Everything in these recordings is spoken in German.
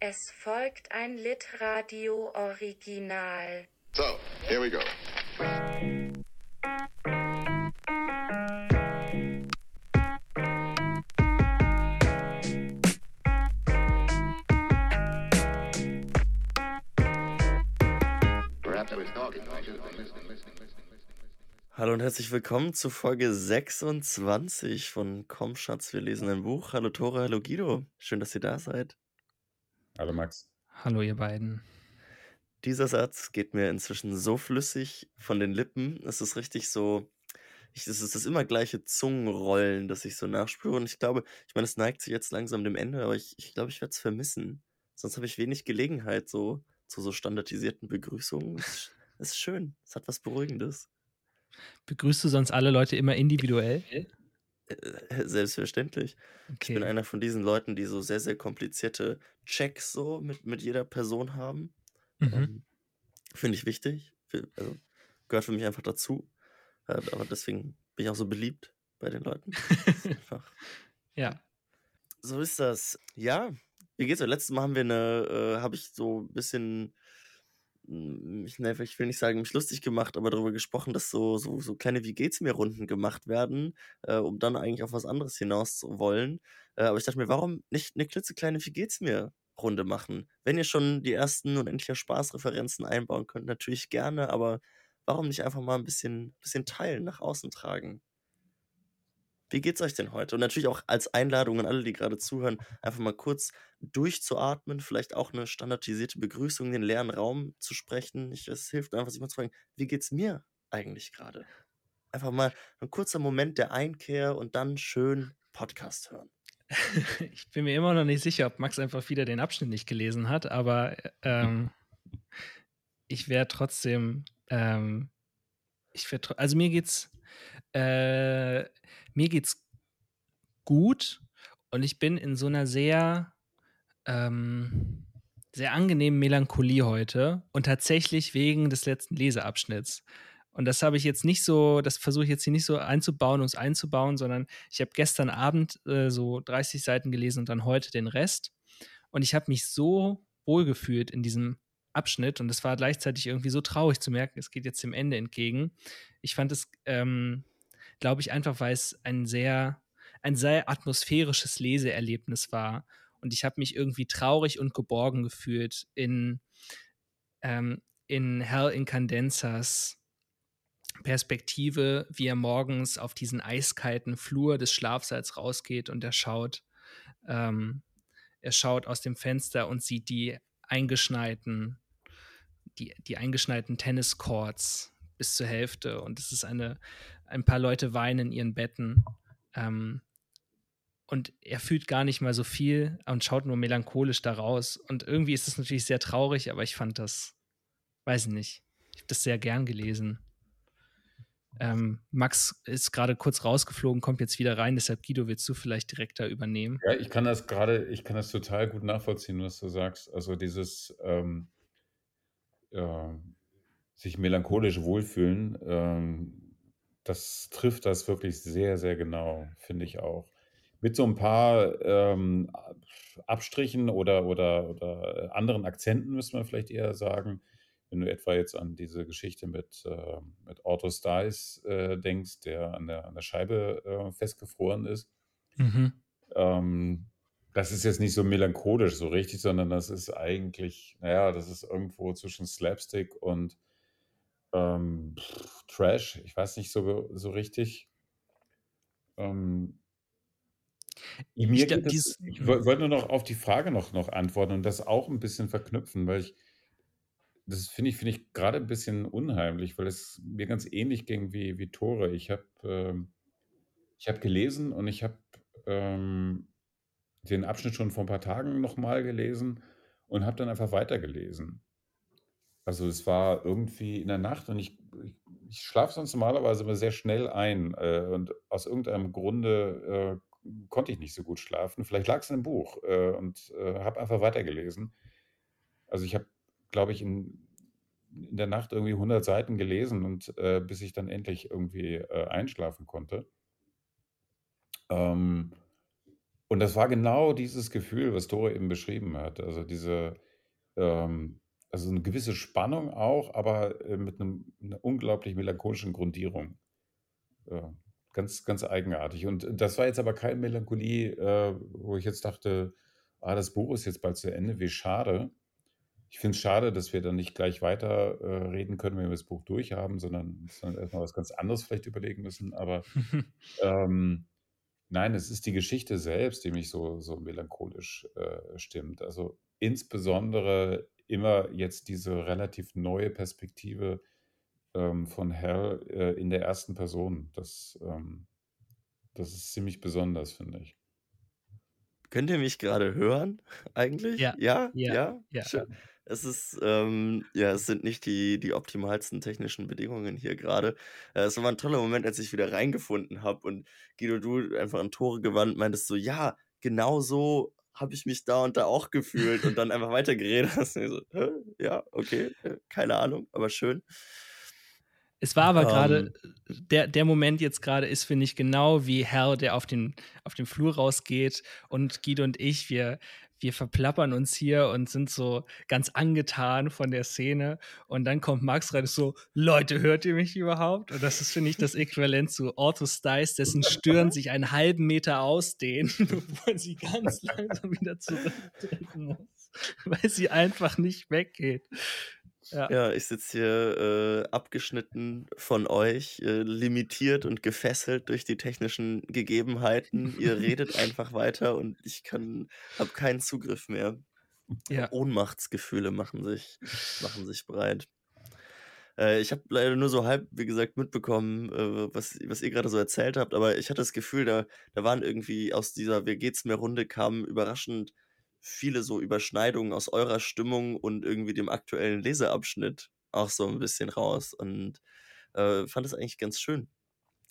Es folgt ein Litradio Original. So, here we go. Hallo und herzlich willkommen zu Folge 26 von Komm Schatz, wir lesen ein Buch. Hallo Tore, hallo Guido. Schön, dass ihr da seid. Hallo Max. Hallo ihr beiden. Dieser Satz geht mir inzwischen so flüssig von den Lippen. Es ist richtig so, ich, es ist das immer gleiche Zungenrollen, das ich so nachspüre. Und ich glaube, ich meine, es neigt sich jetzt langsam dem Ende, aber ich, ich glaube, ich werde es vermissen. Sonst habe ich wenig Gelegenheit so zu so standardisierten Begrüßungen. Es ist schön. Es hat was Beruhigendes. Begrüßt du sonst alle Leute immer individuell? Äh, Selbstverständlich. Ich bin Okay. einer von diesen Leuten, die so sehr, sehr komplizierte Checks so mit, mit jeder Person haben. Mhm. Ähm, Finde ich wichtig. Also gehört für mich einfach dazu. Äh, Aber deswegen bin ich auch so beliebt bei den Leuten. Ja. So ist das. Ja, wie geht's? euch? Letztes Mal haben wir eine, äh, habe ich so ein bisschen, ich, ne, ich will nicht sagen, mich lustig gemacht, aber darüber gesprochen, dass so, so, so kleine Wie geht's mir Runden gemacht werden, äh, um dann eigentlich auf was anderes hinaus zu wollen. Äh, aber ich dachte mir, warum nicht eine klitzekleine Wie geht's mir Runde machen? Wenn ihr schon die ersten unendlicher Spaßreferenzen einbauen könnt, natürlich gerne, aber warum nicht einfach mal ein bisschen, bisschen teilen, nach außen tragen? Wie geht's euch denn heute? Und natürlich auch als Einladung an alle, die gerade zuhören, einfach mal kurz durchzuatmen, vielleicht auch eine standardisierte Begrüßung in den leeren Raum zu sprechen. Ich, es hilft einfach, sich mal zu fragen, wie geht's mir eigentlich gerade? Einfach mal ein kurzer Moment der Einkehr und dann schön Podcast hören. Ich bin mir immer noch nicht sicher, ob Max einfach wieder den Abschnitt nicht gelesen hat, aber ähm, ich wäre trotzdem, ähm, ich wär, tro- also mir geht's, äh, mir geht's gut und ich bin in so einer sehr, ähm, sehr angenehmen Melancholie heute und tatsächlich wegen des letzten Leseabschnitts. Und das habe ich jetzt nicht so, das versuche ich jetzt hier nicht so einzubauen, um es einzubauen, sondern ich habe gestern Abend äh, so 30 Seiten gelesen und dann heute den Rest. Und ich habe mich so wohl gefühlt in diesem Abschnitt und es war gleichzeitig irgendwie so traurig zu merken, es geht jetzt dem Ende entgegen. Ich fand es, ähm, glaube ich, einfach, weil es ein sehr, ein sehr atmosphärisches Leseerlebnis war. Und ich habe mich irgendwie traurig und geborgen gefühlt in, ähm, in Hell Incandenzas Perspektive, wie er morgens auf diesen eiskalten Flur des Schlafsaals rausgeht und er schaut, ähm, er schaut aus dem Fenster und sieht die eingeschneiten, die, die eingeschneiten Tenniscourts bis zur Hälfte und es ist eine, ein paar Leute weinen in ihren Betten. Ähm, und er fühlt gar nicht mal so viel und schaut nur melancholisch da raus. Und irgendwie ist es natürlich sehr traurig, aber ich fand das, weiß ich nicht, ich habe das sehr gern gelesen. Ähm, Max ist gerade kurz rausgeflogen, kommt jetzt wieder rein, deshalb Guido, willst du vielleicht direkt da übernehmen? Ja, ich kann das gerade, ich kann das total gut nachvollziehen, was du sagst. Also dieses ähm, äh, sich melancholisch wohlfühlen, ähm, das trifft das wirklich sehr, sehr genau, finde ich auch. Mit so ein paar ähm, Abstrichen oder, oder, oder anderen Akzenten, müsste man vielleicht eher sagen. Wenn du etwa jetzt an diese Geschichte mit, äh, mit Otto Stice äh, denkst, der an der, an der Scheibe äh, festgefroren ist. Mhm. Ähm, das ist jetzt nicht so melancholisch so richtig, sondern das ist eigentlich, naja, das ist irgendwo zwischen Slapstick und ähm, pff, Trash. Ich weiß nicht so, so richtig. Ähm, mir Ich es, dies- ich woll- wollte nur noch auf die Frage noch, noch antworten und das auch ein bisschen verknüpfen, weil ich, das finde ich, finde ich gerade ein bisschen unheimlich, weil es mir ganz ähnlich ging wie, wie Tore. Ich habe ähm, ich habe gelesen und ich habe ähm, den Abschnitt schon vor ein paar Tagen nochmal gelesen und habe dann einfach weitergelesen. Also es war irgendwie in der Nacht und ich, ich, ich schlafe sonst normalerweise immer sehr schnell ein äh, und aus irgendeinem Grunde äh, konnte ich nicht so gut schlafen. Vielleicht lag es in einem Buch äh, und äh, habe einfach weitergelesen. Also ich habe, glaube ich, in, in der Nacht irgendwie 100 Seiten gelesen und äh, bis ich dann endlich irgendwie äh, einschlafen konnte. Ähm, Und das war genau dieses Gefühl, was Tore eben beschrieben hat. Also diese, ähm, also eine gewisse Spannung auch, aber äh, mit einem, einer unglaublich melancholischen Grundierung. Ja, ganz, ganz eigenartig. Und das war jetzt aber keine Melancholie, äh, wo ich jetzt dachte, ah, das Buch ist jetzt bald zu Ende, wie schade. Ich finde es schade, dass wir dann nicht gleich weiter äh, reden können, wenn wir das Buch durchhaben, sondern, sondern erstmal was ganz anderes vielleicht überlegen müssen. Aber ähm, nein, es ist die Geschichte selbst, die mich so, so melancholisch äh, stimmt. Also insbesondere immer jetzt diese relativ neue Perspektive ähm, von Hell äh, in der ersten Person. Das, ähm, das ist ziemlich besonders, finde ich. Könnt ihr mich gerade hören eigentlich? Ja, Ja? ja, Ja? ja. Es ist, ähm, ja, es sind nicht die, die optimalsten technischen Bedingungen hier gerade. Äh, es war ein toller Moment, als ich wieder reingefunden habe und Guido, du einfach an Tore gewandt meintest so, ja, genau so habe ich mich da und da auch gefühlt und dann einfach weitergeredet hast. So, ja, okay, äh, keine Ahnung, aber schön. Es war aber gerade, Ähm, der, der Moment jetzt gerade ist, finde ich, genau wie Hal, der auf den, auf den Flur rausgeht und Guido und ich, wir, wir verplappern uns hier und sind so ganz angetan von der Szene. Und dann kommt Max rein und so, Leute, hört ihr mich überhaupt? Und das ist, finde ich, das Äquivalent zu Otto Stice, dessen Stirn sich einen halben Meter ausdehnt, bevor sie ganz langsam wieder zurücktreten muss, weil sie einfach nicht weggeht. Ja. Ja, ich sitze hier äh, abgeschnitten von euch, äh, limitiert und gefesselt durch die technischen Gegebenheiten. Ihr redet einfach weiter und ich kann, habe keinen Zugriff mehr. Ja. Ohnmachtsgefühle machen sich, machen sich breit. Äh, ich habe leider nur so halb, wie gesagt, mitbekommen, äh, was, was ihr gerade so erzählt habt, aber ich hatte das Gefühl, da, da waren irgendwie aus dieser Wer geht's mehr Runde kamen überraschend viele so Überschneidungen aus eurer Stimmung und irgendwie dem aktuellen Leseabschnitt auch so ein bisschen raus und äh, fand es eigentlich ganz schön.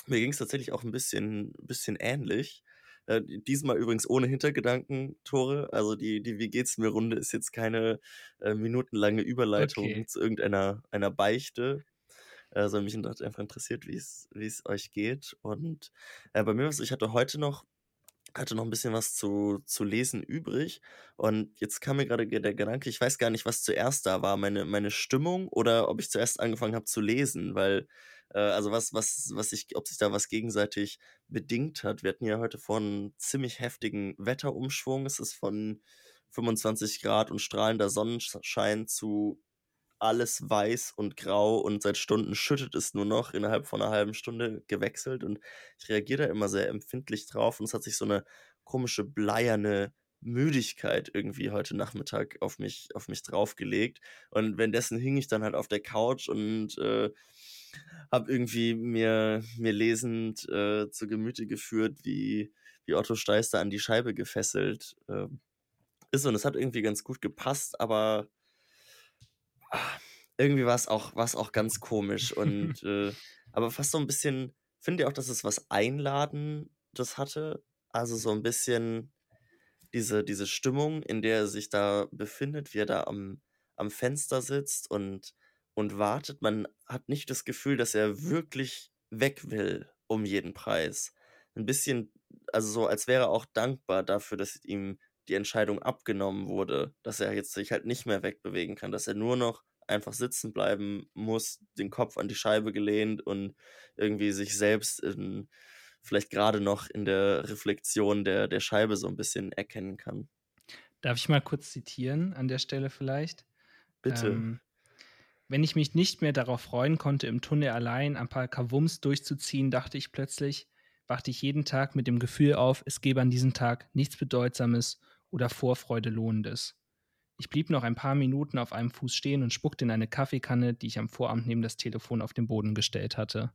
Mir ging es tatsächlich auch ein bisschen, bisschen ähnlich. Äh, diesmal übrigens ohne Hintergedanken, Tore. Also die, die Wie geht's mir Runde ist jetzt keine äh, minutenlange Überleitung Okay. zu irgendeiner einer Beichte, sondern mich hat einfach interessiert, wie es wie es euch geht. Und äh, bei mir war es, so, ich hatte heute noch hatte noch ein bisschen was zu, zu lesen übrig. Und jetzt kam mir gerade ge- der Gedanke, ich weiß gar nicht, was zuerst da war, meine, meine Stimmung oder ob ich zuerst angefangen habe zu lesen, weil, äh, also was, was, was ich, ob sich da was gegenseitig bedingt hat. Wir hatten ja heute einen ziemlich heftigen Wetterumschwung. Es ist von 25 Grad und strahlender Sonnenschein zu alles weiß und grau und seit Stunden schüttet es nur noch innerhalb von einer halben Stunde gewechselt und ich reagiere da immer sehr empfindlich drauf und es hat sich so eine komische bleierne Müdigkeit irgendwie heute Nachmittag auf mich auf mich draufgelegt und währenddessen hing ich dann halt auf der Couch und äh, habe irgendwie mir mir lesend äh, zu Gemüte geführt, wie wie Otto Steister an die Scheibe gefesselt äh, ist und es hat irgendwie ganz gut gepasst, aber irgendwie war es auch, war's auch ganz komisch und äh, aber fast so ein bisschen, finde ich auch, dass es was Einladendes hatte. Also so ein bisschen diese, diese Stimmung, in der er sich da befindet, wie er da am, am Fenster sitzt und, und wartet. Man hat nicht das Gefühl, dass er wirklich weg will um jeden Preis. Ein bisschen, also so, als wäre er auch dankbar dafür, dass ihm die Entscheidung abgenommen wurde, dass er jetzt sich halt nicht mehr wegbewegen kann, dass er nur noch einfach sitzen bleiben muss, den Kopf an die Scheibe gelehnt und irgendwie sich selbst in, vielleicht gerade noch in der Reflexion der, der Scheibe so ein bisschen erkennen kann. Darf ich mal kurz zitieren an der Stelle vielleicht? Bitte. Ähm, wenn ich mich nicht mehr darauf freuen konnte, im Tunnel allein ein paar Kavums durchzuziehen, dachte ich plötzlich, wachte ich jeden Tag mit dem Gefühl auf, es gebe an diesem Tag nichts Bedeutsames oder Vorfreude Lohnendes. Ich blieb noch ein paar Minuten auf einem Fuß stehen und spuckte in eine Kaffeekanne, die ich am Vorabend neben das Telefon auf den Boden gestellt hatte.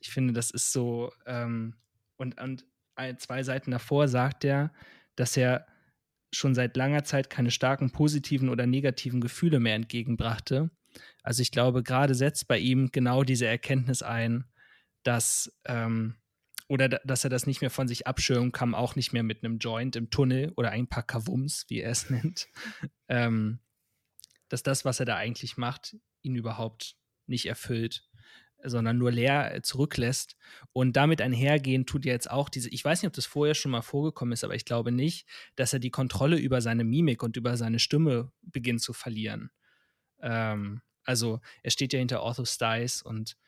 Ich finde, das ist so, ähm, und, und zwei Seiten davor sagt er, dass er schon seit langer Zeit keine starken positiven oder negativen Gefühle mehr entgegenbrachte. Also ich glaube, gerade setzt bei ihm genau diese Erkenntnis ein, dass ähm, oder da- dass er das nicht mehr von sich abschirmen kann, auch nicht mehr mit einem Joint im Tunnel oder ein paar Kavums, wie er es nennt, ähm, dass das, was er da eigentlich macht, ihn überhaupt nicht erfüllt. sondern nur leer äh, zurücklässt. Und damit einhergehen tut ja jetzt auch diese, ich weiß nicht, ob das vorher schon mal vorgekommen ist, aber ich glaube nicht, dass er die Kontrolle über seine Mimik und über seine Stimme beginnt zu verlieren. Ähm, also er steht ja hinter Ortho Styes und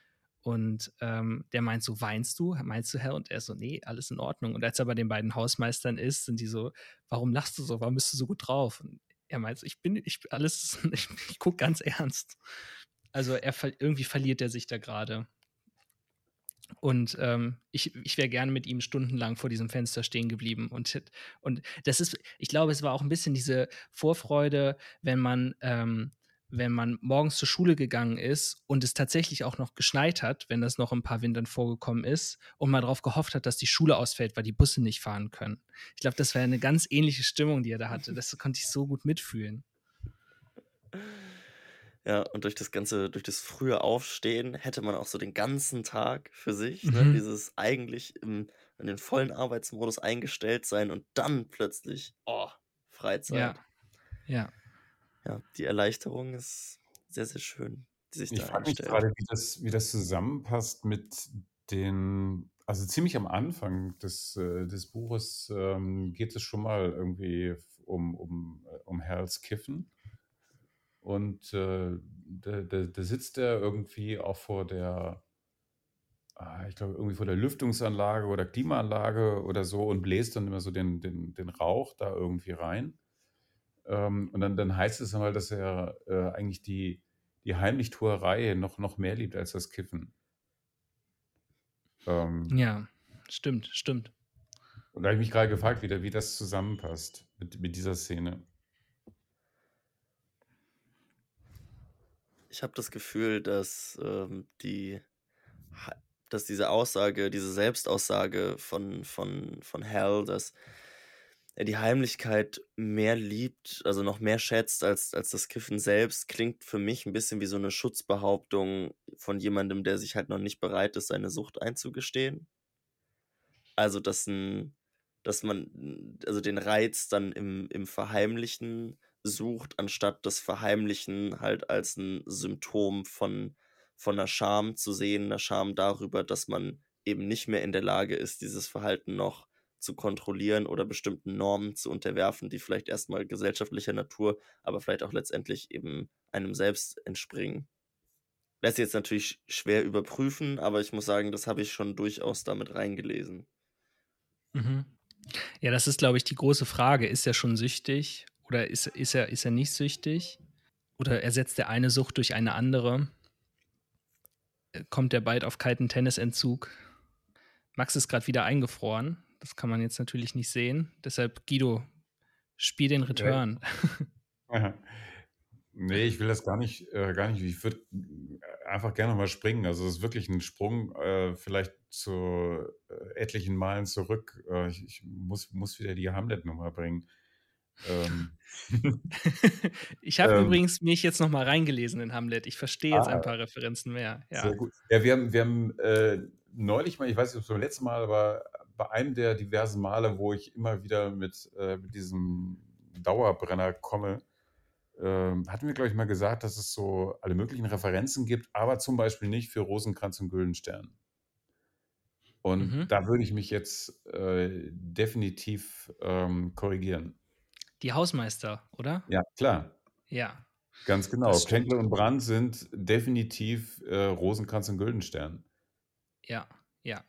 und ähm, der meint so, weinst du? Meinst du, Herr? Und er so, nee, alles in Ordnung. Und als er bei den beiden Hausmeistern ist, sind die so, warum lachst du so? Warum bist du so gut drauf? Und er meint so, ich bin, ich alles, ich, ich gucke ganz ernst. Also er irgendwie verliert er sich da gerade. Und ähm, ich, ich wäre gerne mit ihm stundenlang vor diesem Fenster stehen geblieben. Und, und das ist, ich glaube, es war auch ein bisschen diese Vorfreude, wenn man ähm, wenn man morgens zur Schule gegangen ist und es tatsächlich auch noch geschneit hat, wenn das noch ein paar Wintern vorgekommen ist, und man darauf gehofft hat, dass die Schule ausfällt, weil die Busse nicht fahren können. Ich glaube, das wäre eine ganz ähnliche Stimmung, die er da hatte. Das konnte ich so gut mitfühlen. Ja, und durch das ganze, durch das frühe Aufstehen hätte man auch so den ganzen Tag für sich, ne, mhm. dieses eigentlich im, in den vollen Arbeitsmodus eingestellt sein und dann plötzlich, oh, Freizeit. Ja. Ja ja, die Erleichterung ist sehr, sehr schön, die sich Ich da frage mich gerade, wie das, wie das zusammenpasst mit den, also ziemlich am Anfang des, äh, des Buches ähm, geht es schon mal irgendwie um, um, äh, um Hals Kiffen. Und äh, da, da, da sitzt er irgendwie auch vor der, ah, ich glaube, irgendwie vor der Lüftungsanlage oder Klimaanlage oder so und bläst dann immer so den, den, den Rauch da irgendwie rein. Ähm, und dann, dann heißt es einmal, dass er äh, eigentlich die, die Heimlichtuerei noch, noch mehr liebt als das Kiffen. Ähm, ja, stimmt, stimmt. Und da habe ich mich gerade gefragt, wie, wie das zusammenpasst mit, mit dieser Szene. Ich habe das Gefühl, dass ähm, die dass diese Aussage, diese Selbstaussage von, von, von Hal, dass er die Heimlichkeit mehr liebt, also noch mehr schätzt als, als das Kiffen selbst, klingt für mich ein bisschen wie so eine Schutzbehauptung von jemandem, der sich halt noch nicht bereit ist, seine Sucht einzugestehen. Also, dass, ein, dass man also den Reiz dann im, im Verheimlichen sucht, anstatt das Verheimlichen halt als ein Symptom von, von einer Scham zu sehen, einer Scham darüber, dass man eben nicht mehr in der Lage ist, dieses Verhalten noch zu kontrollieren oder bestimmten Normen zu unterwerfen, die vielleicht erstmal gesellschaftlicher Natur, aber vielleicht auch letztendlich eben einem selbst entspringen. Lässt sich jetzt natürlich schwer überprüfen, aber ich muss sagen, das habe ich schon durchaus damit reingelesen. Mhm. Ja, das ist, glaube ich, die große Frage. Ist er schon süchtig oder ist, ist, er, ist er nicht süchtig? Oder ersetzt er eine Sucht durch eine andere? Kommt er bald auf kalten Tennisentzug? Max ist gerade wieder eingefroren. Das kann man jetzt natürlich nicht sehen. Deshalb, Guido, spiel den Return. Ja. Nee, ich will das gar nicht, äh, gar nicht. Ich würde einfach gerne mal springen. Also es ist wirklich ein Sprung, äh, vielleicht zu äh, etlichen Malen zurück. Äh, ich, ich, muss, muss wieder die Hamlet-Nummer bringen. Ähm. ich habe ähm, übrigens mich jetzt noch mal reingelesen in Hamlet. Ich verstehe jetzt ah, ein paar Referenzen mehr. Ja. Sehr gut. Ja, wir haben, wir haben äh, neulich mal, ich weiß nicht, ob es beim letzten Mal, aber bei einem der diversen Male, wo ich immer wieder mit, äh, mit diesem Dauerbrenner komme, äh, hatten wir, glaube ich, mal gesagt, dass es so alle möglichen Referenzen gibt, aber zum Beispiel nicht für Rosenkranz und Güldenstern. Und mhm. da würde ich mich jetzt äh, definitiv ähm, korrigieren. Die Hausmeister, oder? Ja, klar. Ja. Ganz genau. Schenkler und Brandt sind definitiv äh, Rosenkranz und Güldenstern. Ja, ja.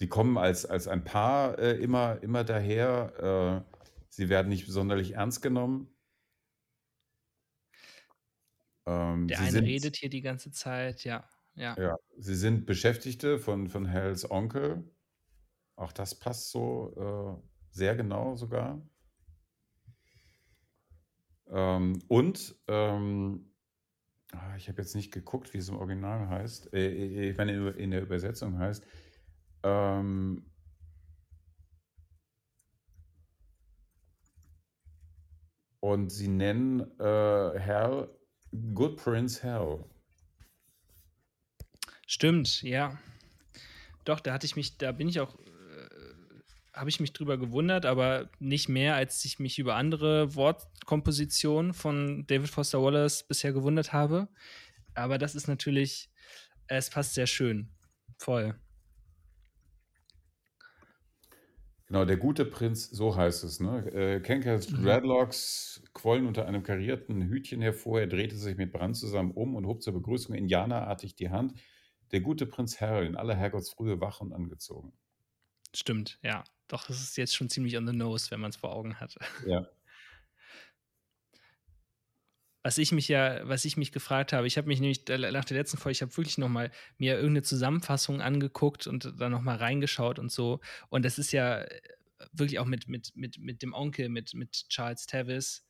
Die kommen als, als ein Paar äh, immer, immer daher. Äh, sie werden nicht sonderlich ernst genommen. Ähm, Der eine sind, redet hier die ganze Zeit, ja, ja. Ja, sie sind Beschäftigte von, von Hells Onkel. Auch das passt so äh, sehr genau sogar. Ähm, und ähm, ah, ich habe jetzt nicht geguckt, wie es im Original heißt. Äh, äh ich meine, in der Übersetzung heißt. Ähm, und sie nennen äh, Hal Good Prince Hal. Stimmt, ja. Doch, da hatte ich mich, da bin ich auch, äh, habe ich mich drüber gewundert, aber nicht mehr, als ich mich über andere Wortkompositionen von David Foster Wallace bisher gewundert habe. Aber das ist natürlich, es passt sehr schön. Voll. Genau, der gute Prinz, so heißt es. Ne? Äh, Kenkers Mhm. Dreadlocks quollen unter einem karierten Hütchen hervor. Er drehte sich mit Brand zusammen um und hob zur Begrüßung indianerartig die Hand. Der gute Prinz Harry in aller Herrgottsfrühe wach und angezogen. Stimmt, ja. Doch, das ist jetzt schon ziemlich on the nose, wenn man es vor Augen hat. Ja. Was ich mich ja, was ich mich gefragt habe, ich habe mich nämlich nach der letzten Folge, ich habe wirklich noch mal mir irgendeine Zusammenfassung angeguckt und da noch mal reingeschaut und so. Und das ist ja äh, wirklich auch mit, mit, mit, mit dem Onkel, mit, mit Charles Tavis,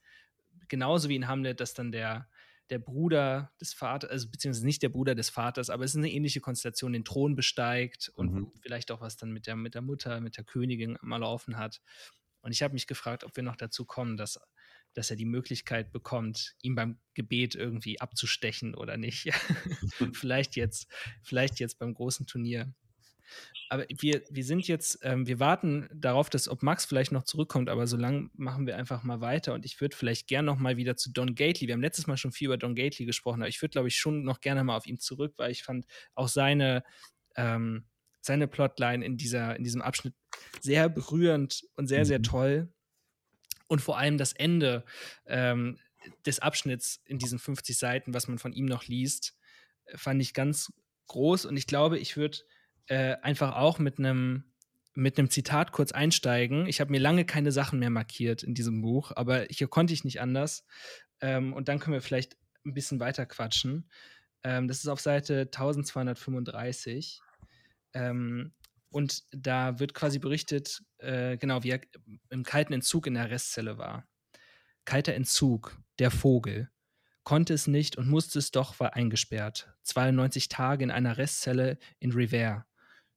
genauso wie in Hamlet, dass dann der, der Bruder des Vaters, also beziehungsweise nicht der Bruder des Vaters, aber es ist eine ähnliche Konstellation, den Thron besteigt und Mhm. vielleicht auch was dann mit der, mit der Mutter, mit der Königin mal laufen hat. Und ich habe mich gefragt, ob wir noch dazu kommen, dass, dass er die Möglichkeit bekommt, ihn beim Gebet irgendwie abzustechen oder nicht. vielleicht jetzt, vielleicht jetzt beim großen Turnier. Aber wir, wir sind jetzt, ähm, wir warten darauf, dass ob Max vielleicht noch zurückkommt, aber so lange machen wir einfach mal weiter und ich würde vielleicht gern noch mal wieder zu Don Gately. Wir haben letztes Mal schon viel über Don Gately gesprochen, aber ich würde, glaube ich, schon noch gerne mal auf ihn zurück, weil ich fand auch seine, ähm, seine Plotline in, dieser, in diesem Abschnitt sehr berührend und sehr, sehr Mhm. toll. Und vor allem das Ende ähm, des Abschnitts in diesen 50 Seiten, was man von ihm noch liest, äh, fand ich ganz groß. Und ich glaube, ich würde äh, einfach auch mit einem mit einem Zitat kurz einsteigen. Ich habe mir lange keine Sachen mehr markiert in diesem Buch, aber hier konnte ich nicht anders. Ähm, und dann können wir vielleicht ein bisschen weiter quatschen. Ähm, das ist auf Seite 1235. Ähm, und da wird quasi berichtet, äh, genau, wie er im kalten Entzug in der Restzelle war. Kalter Entzug, der Vogel. Konnte es nicht und musste es doch, war eingesperrt. 92 Tage in einer Restzelle in Rivers.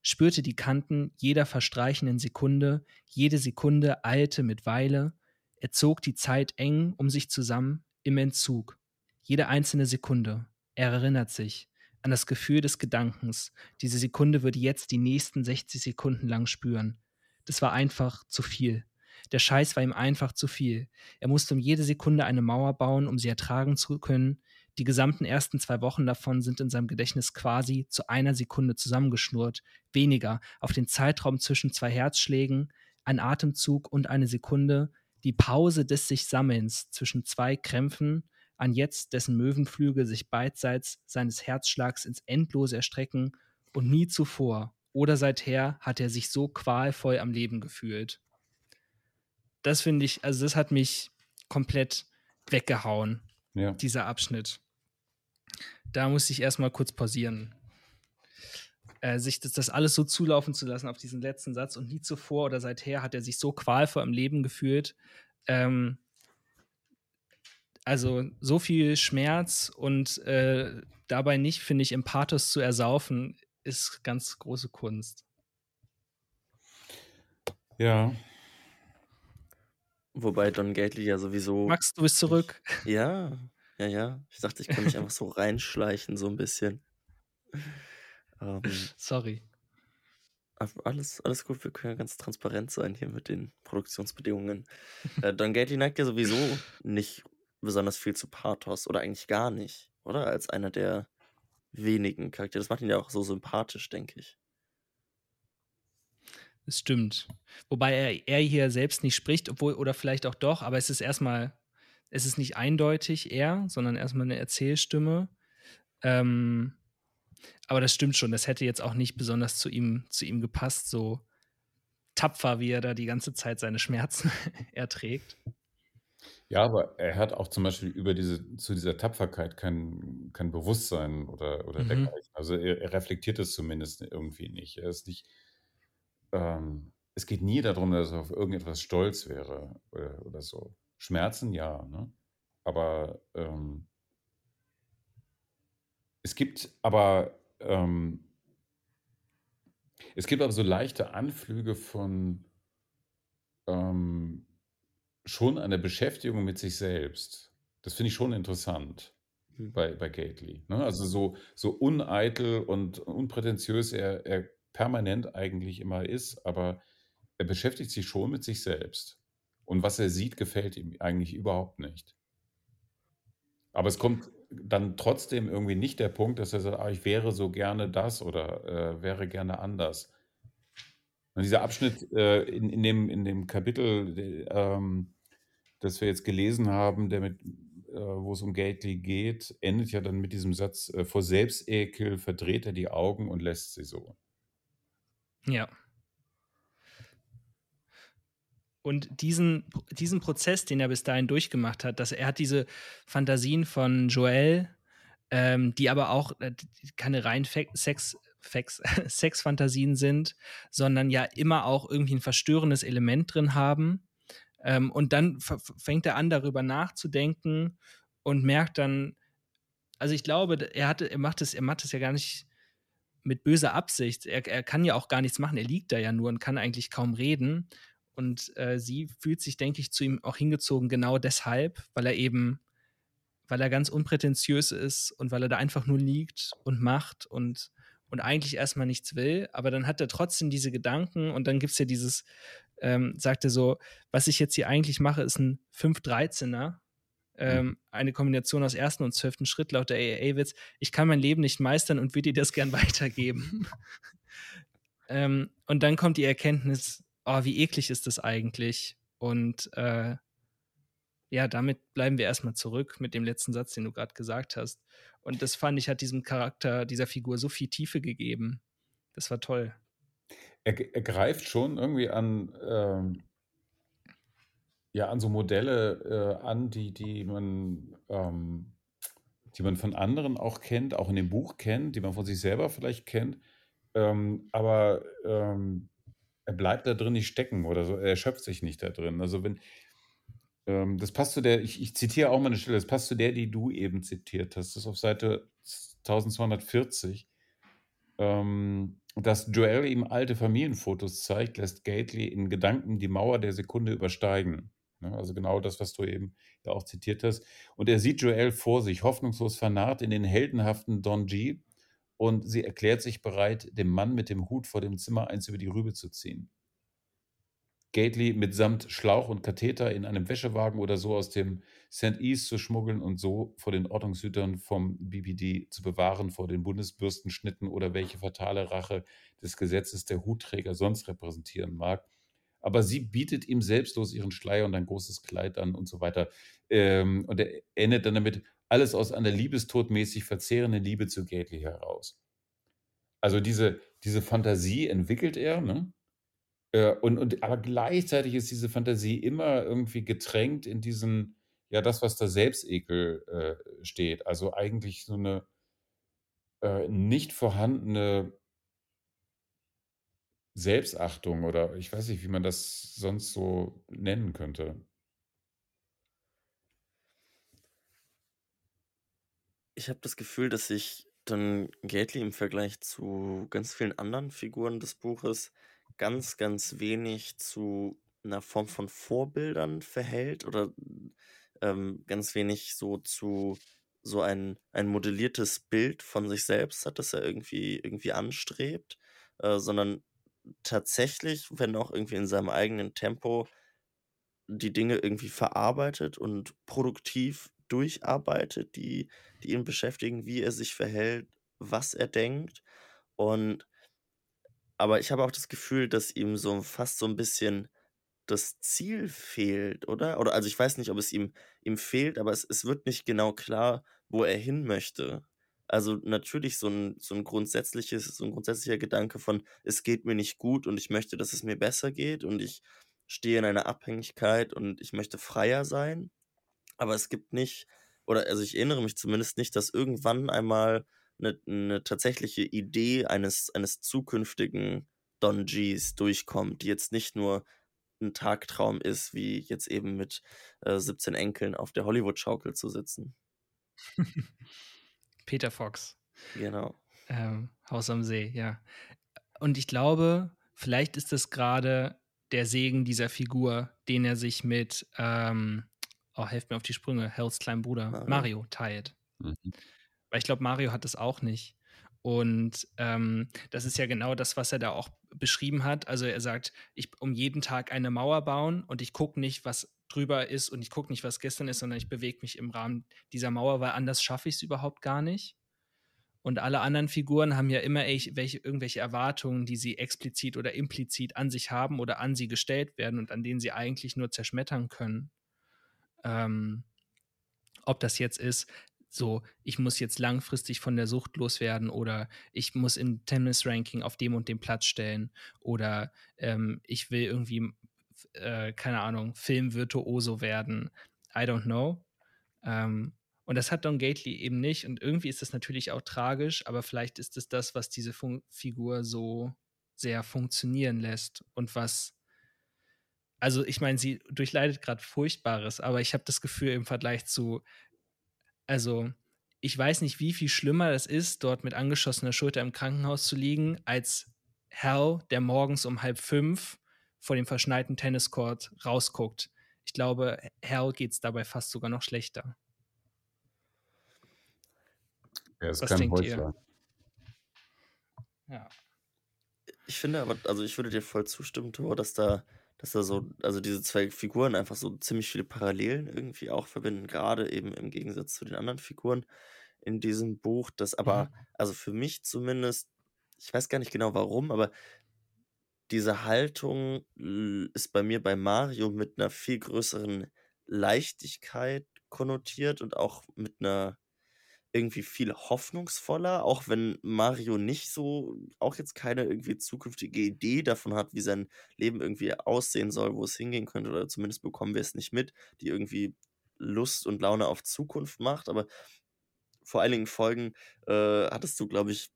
Spürte die Kanten jeder verstreichenden Sekunde, jede Sekunde eilte mit Weile. Er zog die Zeit eng um sich zusammen im Entzug. Jede einzelne Sekunde. Er erinnert sich an das Gefühl des Gedankens. Diese Sekunde würde jetzt die nächsten 60 Sekunden lang spüren. Das war einfach zu viel. Der Scheiß war ihm einfach zu viel. Er musste um jede Sekunde eine Mauer bauen, um sie ertragen zu können. Die gesamten ersten zwei Wochen davon sind in seinem Gedächtnis quasi zu einer Sekunde zusammengeschnurrt. Weniger auf den Zeitraum zwischen zwei Herzschlägen, ein Atemzug und eine Sekunde, die Pause des sich Sammelns zwischen zwei Krämpfen, an jetzt dessen Möwenflügel sich beidseits seines Herzschlags ins Endlose erstrecken und nie zuvor oder seither hat er sich so qualvoll am Leben gefühlt. Das finde ich, also das hat mich komplett weggehauen, Ja. dieser Abschnitt. Da musste ich erstmal kurz pausieren. Äh, sich das, das alles so zulaufen zu lassen auf diesen letzten Satz und nie zuvor oder seither hat er sich so qualvoll am Leben gefühlt. Ähm, also so viel Schmerz und äh, dabei nicht, finde ich, im Pathos zu ersaufen, ist ganz große Kunst. Ja. Wobei Don Gately ja sowieso. Max, du bist zurück. Ja, ja, ja. Ich dachte, ich kann mich einfach so reinschleichen, so ein bisschen. Ähm, Sorry. alles, alles gut, wir können ja ganz transparent sein hier mit den Produktionsbedingungen. äh, Don Gately neigt ja sowieso nicht besonders viel zu Pathos oder eigentlich gar nicht, oder? Als einer der wenigen Charaktere. Das macht ihn ja auch so sympathisch, denke ich. Das stimmt. Wobei er, er hier selbst nicht spricht, obwohl, oder vielleicht auch doch, aber es ist erstmal, es ist nicht eindeutig er, sondern erstmal eine Erzählstimme. Ähm, aber das stimmt schon, das hätte jetzt auch nicht besonders zu ihm, zu ihm gepasst, so tapfer, wie er da die ganze Zeit seine Schmerzen erträgt. Ja, aber er hat auch zum Beispiel über diese, zu dieser Tapferkeit kein, kein Bewusstsein oder, oder Mhm. dergleichen. Also er, er reflektiert es zumindest irgendwie nicht. Er ist nicht, ähm, es geht nie darum, dass er auf irgendetwas stolz wäre oder, oder so. Schmerzen, ja, ne? Aber ähm, es gibt aber ähm, es gibt aber so leichte Anflüge von ähm, schon einer Beschäftigung mit sich selbst. Das finde ich schon interessant Hm. bei, bei Gately. Ne? Also so, so uneitel und unprätentiös er, er permanent eigentlich immer ist, aber er beschäftigt sich schon mit sich selbst. Und was er sieht, gefällt ihm eigentlich überhaupt nicht. Aber es kommt dann trotzdem irgendwie nicht der Punkt, dass er sagt, ah, ich wäre so gerne das oder äh, wäre gerne anders. Und dieser Abschnitt äh, in, in, dem, in dem Kapitel, ähm, das wir jetzt gelesen haben, der mit, äh, wo es um Gately geht, endet ja dann mit diesem Satz, äh, vor Selbstekel verdreht er die Augen und lässt sie so. Ja. Und diesen, diesen Prozess, den er bis dahin durchgemacht hat, dass er hat diese Fantasien von Joel, ähm, die aber auch äh, keine rein Sex, Sex, Sexfantasien sind, sondern ja immer auch irgendwie ein verstörendes Element drin haben. Ähm, und dann fängt er an, darüber nachzudenken und merkt dann, also ich glaube, er, hatte, er macht es, er macht es ja gar nicht mit böser Absicht. Er, er kann ja auch gar nichts machen. Er liegt da ja nur und kann eigentlich kaum reden. Und äh, sie fühlt sich, denke ich, zu ihm auch hingezogen, genau deshalb, weil er eben, weil er ganz unprätentiös ist und weil er da einfach nur liegt und macht und, und eigentlich erstmal nichts will. Aber dann hat er trotzdem diese Gedanken und dann gibt es ja dieses, ähm, sagt er so, was ich jetzt hier eigentlich mache, ist ein 5-13er. Ähm, mhm. eine Kombination aus ersten und zwölften Schritt laut der AAA-Witz. Ich kann mein Leben nicht meistern und würde dir das gern weitergeben. ähm, und dann kommt die Erkenntnis, oh, wie eklig ist das eigentlich? Und äh, ja, damit bleiben wir erstmal zurück mit dem letzten Satz, den du gerade gesagt hast. Und das fand ich, hat diesem Charakter, dieser Figur so viel Tiefe gegeben. Das war toll. Er, er greift schon irgendwie an, ähm, ja, an so Modelle äh, an, die, die man, ähm, die man von anderen auch kennt, auch in dem Buch kennt, die man von sich selber vielleicht kennt. Ähm, aber ähm, er bleibt da drin nicht stecken oder so, er erschöpft sich nicht da drin. Also wenn, ähm, das passt zu der, ich, ich zitiere auch mal eine Stelle, das passt zu der, die du eben zitiert hast, das ist auf Seite 1240, ähm, dass Joel ihm alte Familienfotos zeigt, lässt Gately in Gedanken die Mauer der Sekunde übersteigen. Ne? Also genau das, was du eben ja auch zitiert hast. Und er sieht Joel vor sich, hoffnungslos vernarrt in den heldenhaften Don G, und sie erklärt sich bereit, dem Mann mit dem Hut vor dem Zimmer eins über die Rübe zu ziehen. Gately mitsamt Schlauch und Katheter in einem Wäschewagen oder so aus dem St. East zu schmuggeln und so vor den Ordnungshütern vom BPD zu bewahren, vor den Bundesbürstenschnitten oder welche fatale Rache des Gesetzes der Hutträger sonst repräsentieren mag. Aber sie bietet ihm selbstlos ihren Schleier und ein großes Kleid an und so weiter. Ähm, und er endet dann damit, alles aus einer liebestodmäßig verzehrenden Liebe zu Gately heraus. Also diese, diese Fantasie entwickelt er, ne? Äh, und, und, aber gleichzeitig ist diese Fantasie immer irgendwie getränkt in diesen, ja, das, was da Selbstekel äh, steht. Also eigentlich so eine äh, nicht vorhandene Selbstachtung oder ich weiß nicht, wie man das sonst so nennen könnte. Ich habe das Gefühl, dass sich dann Gately im Vergleich zu ganz vielen anderen Figuren des Buches ganz, ganz wenig zu einer Form von Vorbildern verhält oder ähm, ganz wenig so zu so ein, ein modelliertes Bild von sich selbst hat, das er irgendwie, irgendwie anstrebt, äh, sondern tatsächlich, wenn auch irgendwie in seinem eigenen Tempo, die Dinge irgendwie verarbeitet und produktiv durcharbeitet, die, die ihn beschäftigen, wie er sich verhält, was er denkt. Und aber ich habe auch das Gefühl, dass ihm so fast so ein bisschen das Ziel fehlt, oder? Oder also ich weiß nicht, ob es ihm, ihm fehlt, aber es, es wird nicht genau klar, wo er hin möchte. Also natürlich so ein, so ein grundsätzliches, so ein grundsätzlicher Gedanke von, es geht mir nicht gut und ich möchte, dass es mir besser geht und ich stehe in einer Abhängigkeit und ich möchte freier sein. Aber es gibt nicht, oder also ich erinnere mich zumindest nicht, dass irgendwann einmal eine, eine tatsächliche Idee eines, eines zukünftigen Don Gs durchkommt, die jetzt nicht nur ein Tagtraum ist, wie jetzt eben mit äh, 17 Enkeln auf der Hollywood-Schaukel zu sitzen. Peter Fox. Genau. Ähm, Haus am See, ja. Und ich glaube, vielleicht ist das gerade der Segen dieser Figur, den er sich mit ähm, oh, helft mir auf die Sprünge, Hells kleinen Bruder, Mario, Mario teilt. Mhm. Weil ich glaube, Mario hat das auch nicht. Und ähm, das ist ja genau das, was er da auch beschrieben hat. Also er sagt, ich um jeden Tag eine Mauer bauen und ich gucke nicht, was drüber ist und ich gucke nicht, was gestern ist, sondern ich bewege mich im Rahmen dieser Mauer, weil anders schaffe ich es überhaupt gar nicht. Und alle anderen Figuren haben ja immer welche, irgendwelche Erwartungen, die sie explizit oder implizit an sich haben oder an sie gestellt werden und an denen sie eigentlich nur zerschmettern können. Ähm, ob das jetzt ist, so, ich muss jetzt langfristig von der Sucht loswerden oder ich muss im Tennis-Ranking auf dem und dem Platz stellen oder ähm, ich will irgendwie, äh, keine Ahnung, Filmvirtuoso werden. I don't know. Ähm, und das hat Don Gately eben nicht. Und irgendwie ist das natürlich auch tragisch, aber vielleicht ist es das, was diese Fun Figur so sehr funktionieren lässt und was. Also, ich meine, sie durchleidet gerade Furchtbares, aber ich habe das Gefühl im Vergleich zu. Also, ich weiß nicht, wie viel schlimmer das ist, dort mit angeschossener Schulter im Krankenhaus zu liegen, als Hal, der morgens um halb fünf vor dem verschneiten Tenniscourt rausguckt. Ich glaube, Hal geht es dabei fast sogar noch schlechter. Er ist Was kein Heuchler. Ja. Ich finde aber, also ich würde dir voll zustimmen, Thor, dass da, dass da so, also diese zwei Figuren einfach so ziemlich viele Parallelen irgendwie auch verbinden, gerade eben im Gegensatz zu den anderen Figuren in diesem Buch, das aber, mhm. also für mich zumindest, ich weiß gar nicht genau warum, aber diese Haltung ist bei mir bei Mario mit einer viel größeren Leichtigkeit konnotiert und auch mit einer irgendwie viel hoffnungsvoller, auch wenn Mario nicht so, auch jetzt keine irgendwie zukünftige Idee davon hat, wie sein Leben irgendwie aussehen soll, wo es hingehen könnte, oder zumindest bekommen wir es nicht mit, die irgendwie Lust und Laune auf Zukunft macht. Aber vor einigen Folgen äh, hattest du, glaube ich,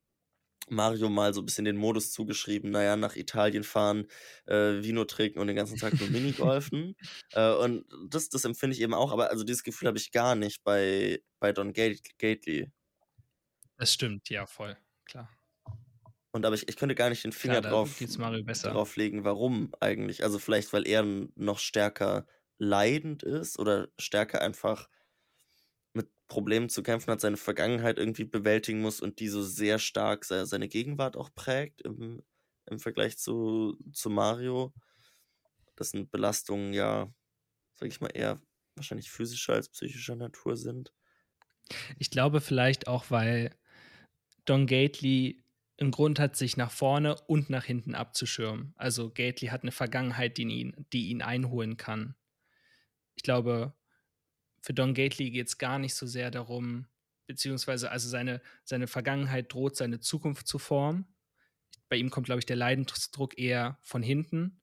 Mario mal so ein bisschen den Modus zugeschrieben, naja, nach Italien fahren, äh, Vino trinken und den ganzen Tag nur Minigolfen. äh, und das, das empfinde ich eben auch, aber also dieses Gefühl habe ich gar nicht bei, bei Don Gately. Das stimmt, ja, voll, klar. Und aber ich, ich könnte gar nicht den Finger klar, drauf, drauf legen, warum eigentlich. Also vielleicht, weil er noch stärker leidend ist oder stärker einfach Problemen zu kämpfen hat, seine Vergangenheit irgendwie bewältigen muss und die so sehr stark seine Gegenwart auch prägt im, im Vergleich zu, zu Mario. Das sind Belastungen ja, sag ich mal, eher wahrscheinlich physischer als psychischer Natur sind. Ich glaube vielleicht auch, weil Don Gately im Grund hat, sich nach vorne und nach hinten abzuschirmen. Also Gately hat eine Vergangenheit, die ihn, die ihn einholen kann. Ich glaube, für Don Gately geht es gar nicht so sehr darum, beziehungsweise also seine, seine Vergangenheit droht seine Zukunft zu formen. Bei ihm kommt, glaube ich, der Leidensdruck eher von hinten.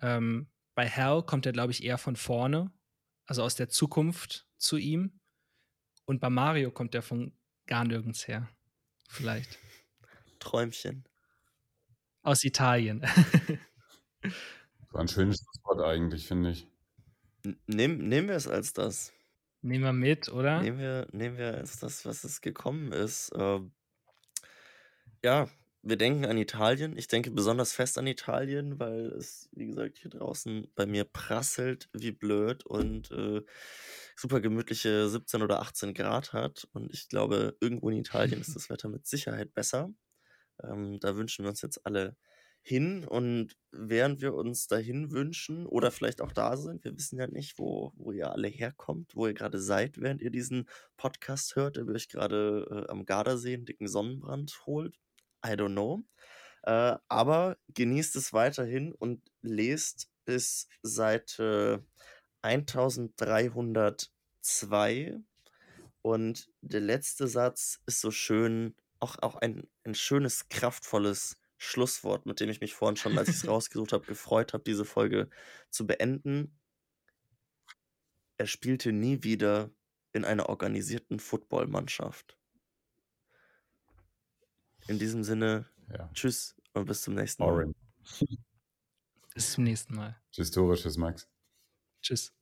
Ähm, bei Hal kommt er, glaube ich, eher von vorne, also aus der Zukunft zu ihm. Und bei Mario kommt er von gar nirgends her. Vielleicht. Träumchen. Aus Italien. War ein schönes Wort eigentlich, finde ich. Nehm, nehmen wir es als das. Nehmen wir mit, oder? Nehmen wir, nehmen wir als das, was es gekommen ist. Äh, ja, wir denken an Italien. Ich denke besonders fest an Italien, weil es, wie gesagt, hier draußen bei mir prasselt wie blöd und äh, super gemütliche 17 oder 18 Grad hat. Und ich glaube, irgendwo in Italien ist das Wetter mit Sicherheit besser. Ähm, da wünschen wir uns jetzt alle hin und während wir uns dahin wünschen oder vielleicht auch da sind, wir wissen ja nicht, wo, wo ihr alle herkommt, wo ihr gerade seid, während ihr diesen Podcast hört, der euch gerade äh, am Gardasee einen dicken Sonnenbrand holt. I don't know. Äh, aber genießt es weiterhin und lest bis Seite 1302 und der letzte Satz ist so schön, auch, auch ein, ein schönes, kraftvolles Schlusswort, mit dem ich mich vorhin schon, als ich es rausgesucht habe, gefreut habe, diese Folge zu beenden. Er spielte nie wieder in einer organisierten Footballmannschaft. In diesem Sinne, ja. tschüss und bis zum nächsten Mal. Bis zum nächsten Mal. Tschüss, tschüss, Max. Tschüss.